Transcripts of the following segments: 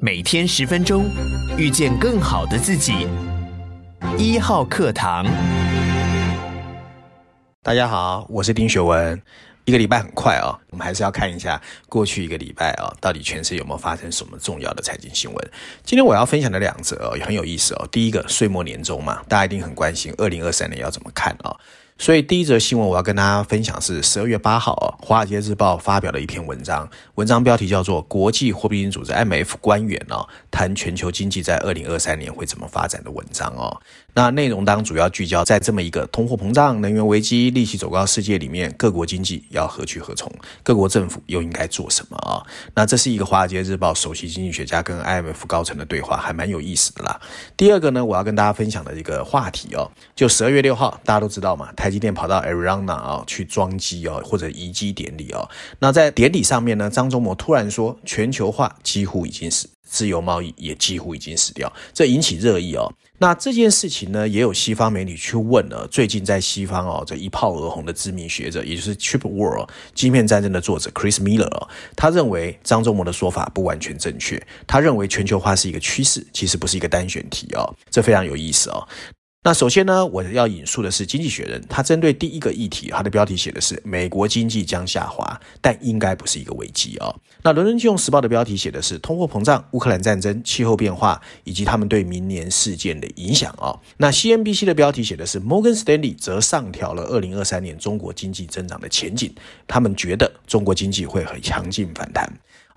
每天十分钟，遇见更好的自己。一号课堂，大家好，我是丁学文。一个礼拜很快啊、哦，我们还是要看一下过去一个礼拜啊、到底全世界有没有发生什么重要的财经新闻。今天我要分享的两则哦，也很有意思哦。第一个，岁末年终嘛，大家一定很关心二零二三年要怎么看啊、哦。所以第一则新闻我要跟大家分享是十二月八号，《华尔街日报》发表的一篇文章，文章标题叫做《国际货币基金组织 IMF 官员哦谈全球经济在二零二三年会怎么发展的文章哦》。那内容当主要聚焦在这么一个通货膨胀、能源危机、利息走高世界里面，各国经济要何去何从？各国政府又应该做什么啊？那这是一个《华尔街日报》首席经济学家跟 IMF 高层的对话，还蛮有意思的啦。第二个呢，我要跟大家分享的一个话题哦，就十二月六号，大家都知道嘛，台积电跑到 Arizona 啊去装机哦，或者移机典礼哦。那在典礼上面呢，张忠谋突然说，全球化几乎已经是，自由贸易也几乎已经死掉，这引起热议哦。那这件事情呢，也有西方媒体去问了。最近在西方哦，这一炮而红的知名学者，也就是 Chip War 晶片战争的作者 Chris Miller，他认为张忠谋的说法不完全正确。他认为全球化是一个趋势，其实不是一个单选题哦。这非常有意思哦。那首先呢，我要引述的是《经济学人》，他针对第一个议题，他的标题写的是“美国经济将下滑，但应该不是一个危机”哦。那《伦敦金融时报》的标题写的是“通货膨胀、乌克兰战争、气候变化以及他们对明年事件的影响”哦。那 CNBC 的标题写的是 “Morgan Stanley 则上调了二零二三年中国经济增长的前景，他们觉得中国经济会很强劲反弹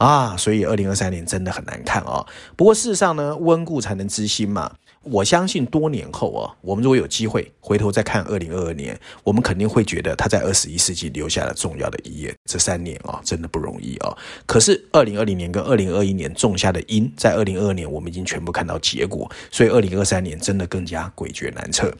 啊，所以二零二三年真的很难看哦。不过事实上呢，温故才能知新嘛。我相信多年后啊，我们如果有机会回头再看二零二二年，我们肯定会觉得他在二十一世纪留下了重要的一页。这三年啊，真的不容易啊。可是二零二零年跟二零二一年种下的因，在二零二二年我们已经全部看到结果，所以二零二三年真的更加诡谲难测。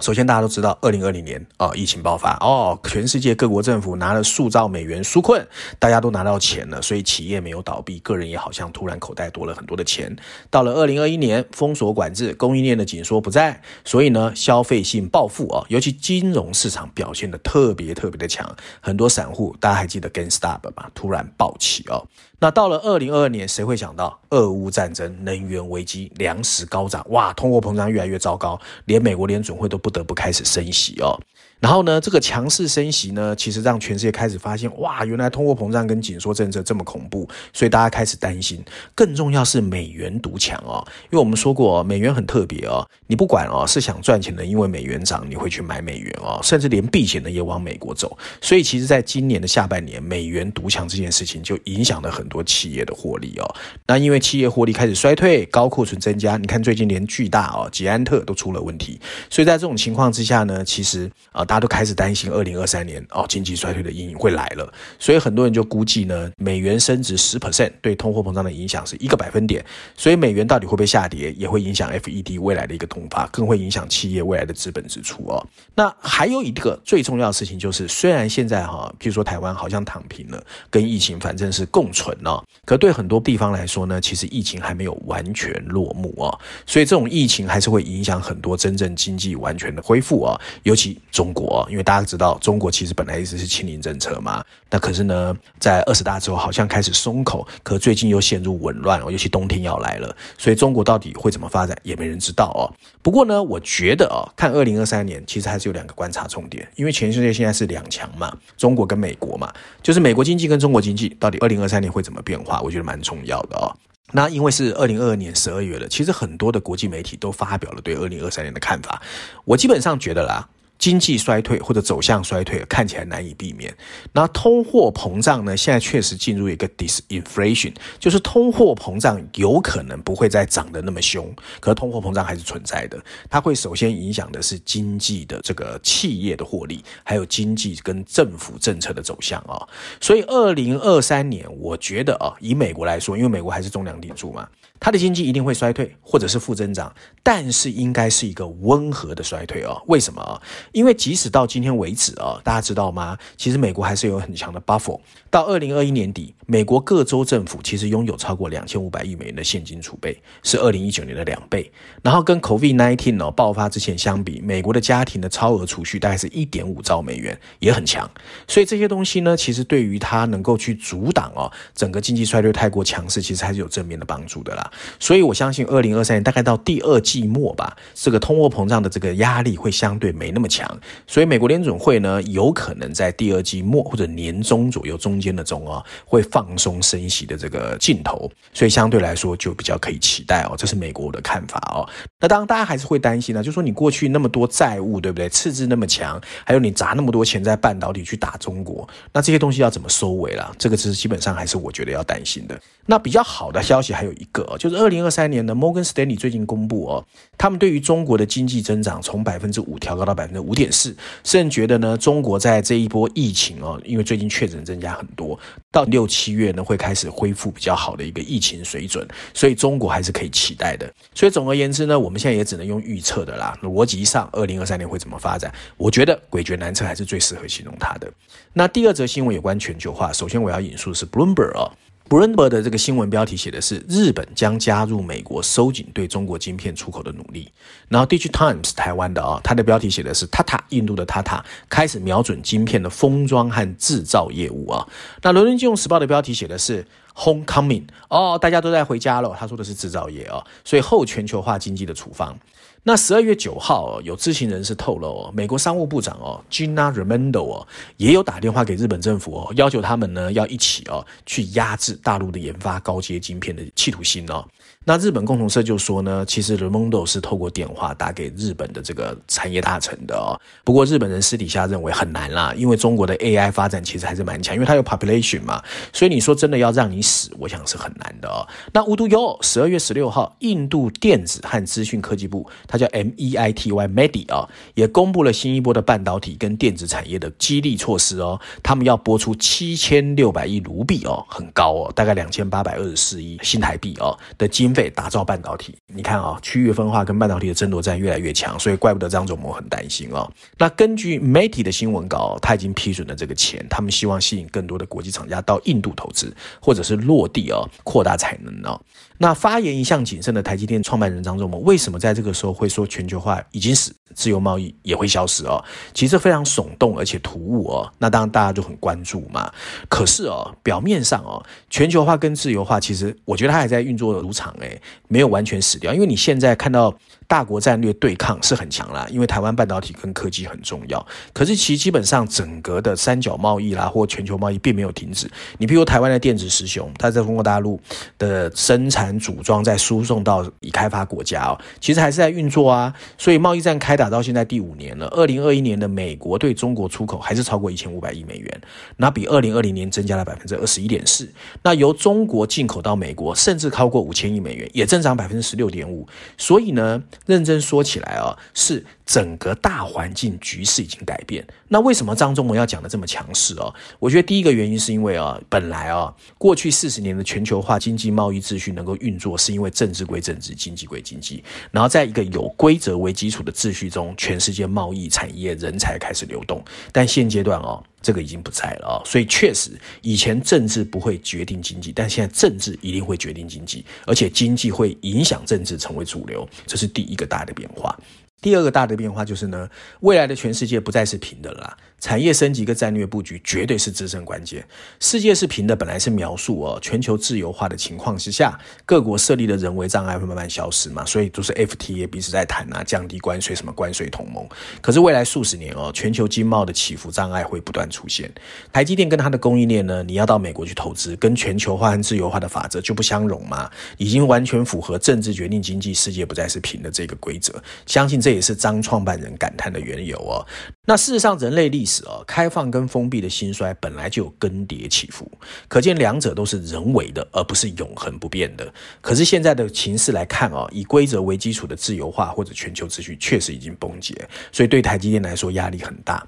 首先，大家都知道，二零二零年啊、疫情爆发哦，全世界各国政府拿了数兆美元纾困，大家都拿到钱了，所以企业没有倒闭，个人也好像突然口袋多了很多的钱。到了二零二一年，封锁管制，供应链的紧缩不在，所以呢，消费性暴富啊、哦，尤其金融市场表现的特别特别的强，很多散户，大家还记得 GameStop 吧？突然暴起哦。那到了二零二二年，谁会想到俄乌战争、能源危机、粮食高涨，哇，通货膨胀越来越糟糕，连美国联准会都不不得不开始升息哦。然后呢，这个强势升息呢，其实让全世界开始发现，哇，原来通货膨胀跟紧缩政策这么恐怖，所以大家开始担心。更重要是美元独强哦，因为我们说过，美元很特别哦，你不管哦是想赚钱的，因为美元涨，你会去买美元哦，甚至连避险的也往美国走。所以其实，在今年的下半年，美元独强这件事情就影响了很多企业的获利哦。那因为企业获利开始衰退，高库存增加，你看最近连巨大哦，捷安特都出了问题。所以在这种情况之下呢，其实啊。大家都开始担心，二零二三年哦，经济衰退的阴影会来了，所以很多人就估计呢，美元升值十 percent 对通货膨胀的影响是一个百分点，所以美元到底会不会下跌，也会影响 FED 未来的一个通发，更会影响企业未来的资本支出哦。那还有一个最重要的事情就是，虽然现在哈，譬如说台湾好像躺平了，跟疫情反正是共存哦，可对很多地方来说呢，其实疫情还没有完全落幕哦，所以这种疫情还是会影响很多真正经济完全的恢复哦，尤其中。国，因为大家知道，中国其实本来一直是清零政策嘛，那可是呢，在二十大之后好像开始松口，可最近又陷入紊乱哦，尤其冬天要来了，所以中国到底会怎么发展，也没人知道哦。不过呢，我觉得哦，看二零二三年，其实还是有两个观察重点，因为全世界现在是两强嘛，中国跟美国嘛，就是美国经济跟中国经济到底二零二三年会怎么变化，我觉得蛮重要的哦。那因为是二零二二年十二月了，其实很多的国际媒体都发表了对二零二三年的看法，我基本上觉得啦。经济衰退或者走向衰退看起来难以避免。那通货膨胀呢？现在确实进入一个 disinflation，就是通货膨胀有可能不会再涨得那么凶，可是通货膨胀还是存在的。它会首先影响的是经济的这个企业的获利，还有经济跟政府政策的走向啊。所以二零二三年，我觉得啊，以美国来说，因为美国还是重量砥柱嘛。它的经济一定会衰退，或者是负增长，但是应该是一个温和的衰退哦。为什么啊？因为即使到今天为止啊，大家知道吗？其实美国还是有很强的 buffer。到二零二一年底，美国各州政府其实拥有超过两千五百亿美元的现金储备，是二零一九年的两倍。然后跟 COVID-19 哦爆发之前相比，美国的家庭的超额储蓄大概是一点五兆美元，也很强。所以这些东西呢，其实对于它能够去阻挡哦整个经济衰退太过强势，其实还是有正面的帮助的啦。所以我相信二零二三年大概到第二季末吧，这个通货膨胀的这个压力会相对没那么强。所以美国联准会呢，有可能在第二季末或者年中左右中。间的中啊，会放松升息的这个劲头，所以相对来说就比较可以期待哦，这是美国的看法哦。那当然，大家还是会担心呢，就说你过去那么多债务，对不对？赤字那么强，还有你砸那么多钱在半导体去打中国，那这些东西要怎么收尾了？这个是基本上还是我觉得要担心的。那比较好的消息还有一个，就是二零二三年的摩根士丹利最近公布哦，他们对于中国的经济增长从百分之五调高到百分之五点四，甚至觉得呢，中国在这一波疫情哦，因为最近确诊增加很多，到六七月呢会开始恢复比较好的一个疫情水准，所以中国还是可以期待的。所以总而言之呢，我们现在也只能用预测的啦。逻辑上，二零二三年会怎么发展？我觉得诡谲难测还是最适合形容它的。那第二则新闻有关全球化，首先我要引述的是 Bloomberg 哦。Bloomberg 的这个新闻标题写的是日本将加入美国收紧对中国晶片出口的努力。然后 Digitimes 台湾的啊、它的标题写的是 Tata 印度的 Tata 开始瞄准晶片的封装和制造业务啊。那伦敦金融时报的标题写的是 Homecoming 哦，大家都在回家了。他说的是制造业、哦，所以后全球化经济的处方。那十二月九号，有知情人士透露，美国商务部长哦，Gina Raimondo 哦，也有打电话给日本政府哦，要求他们呢要一起哦去压制大陆的研发高阶晶片的企图心哦。那日本共同社就说呢，其实 Raimondo 是透过电话打给日本的这个产业大臣的哦。不过日本人私底下认为很难啦，因为中国的 AI 发展其实还是蛮强，因为它有 population 嘛，所以你说真的要让你死，我想是很难的哦。那无独有偶，十二月十六号，印度电子和资讯科技部，它叫 MEITY Medi 啊，也公布了新一波的半导体跟电子产业的激励措施哦。他们要拨出七千六百亿卢比哦，很高哦，大概两千八百二十四亿新台币哦的经。被打造半导体，你看啊、区域分化跟半导体的争夺战越来越强，所以怪不得张总我很担心哦。那根据媒体的新闻稿，他已经批准了这个钱，他们希望吸引更多的国际厂家到印度投资，或者是落地哦，扩大产能哦。那发言一向谨慎的台积电创办人张忠谋，为什么在这个时候会说全球化已经死，自由贸易也会消失哦？其实非常耸动而且突兀哦。那当然大家就很关注嘛。可是哦，表面上哦，全球化跟自由化其实我觉得它还在运作如常诶，没有完全死掉。因为你现在看到大国战略对抗是很强啦，因为台湾半导体跟科技很重要。可是其实基本上整个的三角贸易啦或全球贸易并没有停止。你比如台湾的电子十雄，它在中国大陆的生产。组装再输送到已开发国家哦，其实还是在运作啊。所以贸易战开打到现在第五年了。二零二一年的美国对中国出口还是超过一千五百亿美元，那比二零二零年增加了百分之二十一点四。那由中国进口到美国甚至超过五千亿美元，也增长百分之十六点五。所以呢，认真说起来啊，是。整个大环境局势已经改变，那为什么张忠谋要讲的这么强势哦？我觉得第一个原因是因为啊，本来啊，过去四十年的全球化经济贸易秩序能够运作，是因为政治归政治，经济归经济，然后在一个有规则为基础的秩序中，全世界贸易、产业、人才开始流动。但现阶段哦，这个已经不在了啊，所以确实以前政治不会决定经济，但现在政治一定会决定经济，而且经济会影响政治成为主流，这是第一个大的变化。第二个大的变化就是呢，未来的全世界不再是平的了啦。产业升级跟战略布局绝对是制胜关键。世界是平的，本来是描述哦，全球自由化的情况之下，各国设立的人为障碍会慢慢消失嘛，所以都是 FTA 彼此在谈啊，降低关税，什么关税同盟。可是未来数十年哦，全球经贸的起伏障碍会不断出现。台积电跟它的供应链呢，你要到美国去投资，跟全球化和自由化的法则就不相容嘛，已经完全符合政治决定经济，世界不再是平的这个规则。相信这这也是张创办人感叹的缘由哦。那事实上，人类历史哦，开放跟封闭的兴衰本来就有更迭起伏，可见两者都是人为的，而不是永恒不变的。可是现在的情势来看哦，以规则为基础的自由化或者全球秩序确实已经崩解，所以对台积电来说压力很大。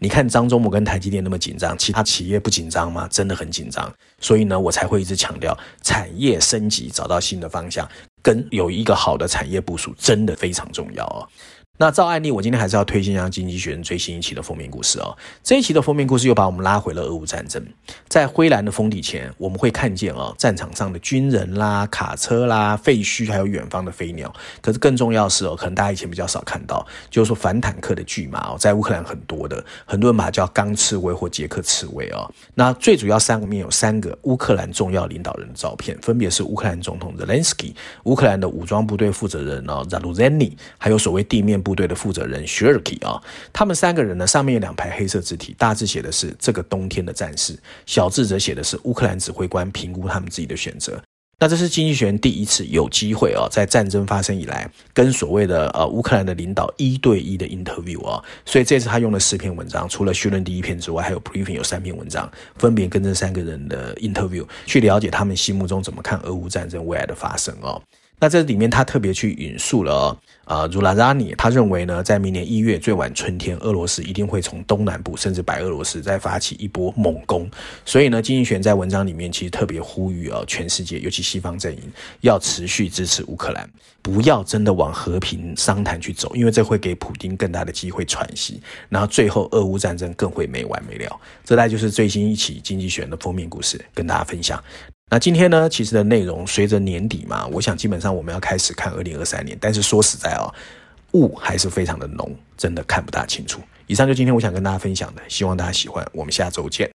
你看张忠谋跟台积电那么紧张，其他企业不紧张吗？真的很紧张。所以呢，我才会一直强调产业升级，找到新的方向，跟有一个好的产业部署真的非常重要哦。那照案例，我今天还是要推荐一下《经济学人》最新一期的封面故事哦。这一期的封面故事又把我们拉回了俄乌战争，在灰蓝的封底前，我们会看见哦，战场上的军人啦、卡车啦、废墟，还有远方的飞鸟。可是更重要的是哦，可能大家以前比较少看到，就是说反坦克的巨马哦，在乌克兰很多的，很多人把它叫钢刺猬或捷克刺猬哦。那最主要三个面有三个乌克兰重要领导人的照片，分别是乌克兰总统泽连斯基、乌克兰的武装部队负责人哦扎鲁珍尼，还有所谓地面。部队的负责人 Shirky 啊，他们三个人呢，上面有两排黑色字体，大字写的是“这个冬天的战士”，小字则写的是“乌克兰指挥官评估他们自己的选择”。那这是经济学人第一次有机会啊，在战争发生以来，跟所谓的呃乌克兰的领导一对一的 interview 啊，所以这次他用了四篇文章，除了绪论第一篇之外，还有 briefing 有三篇文章，分别跟这三个人的 interview 去了解他们心目中怎么看俄乌战争未来的发生哦。那这里面他特别去引述了、哦。啊，茹拉扎尼他认为呢，在明年一月最晚春天，俄罗斯一定会从东南部甚至白俄罗斯再发起一波猛攻。所以呢，经济学在文章里面其实特别呼吁啊，全世界尤其西方阵营要持续支持乌克兰，不要真的往和平商谈去走，因为这会给普京更大的机会喘息，然后最后俄乌战争更会没完没了。这大概就是最新一期经济学人的封面故事，跟大家分享。那今天呢，其实的内容随着年底嘛，我想基本上我们要开始看二零二三年。但是说实在哦，雾还是非常的浓，真的看不大清楚。以上就今天我想跟大家分享的，希望大家喜欢。我们下周见。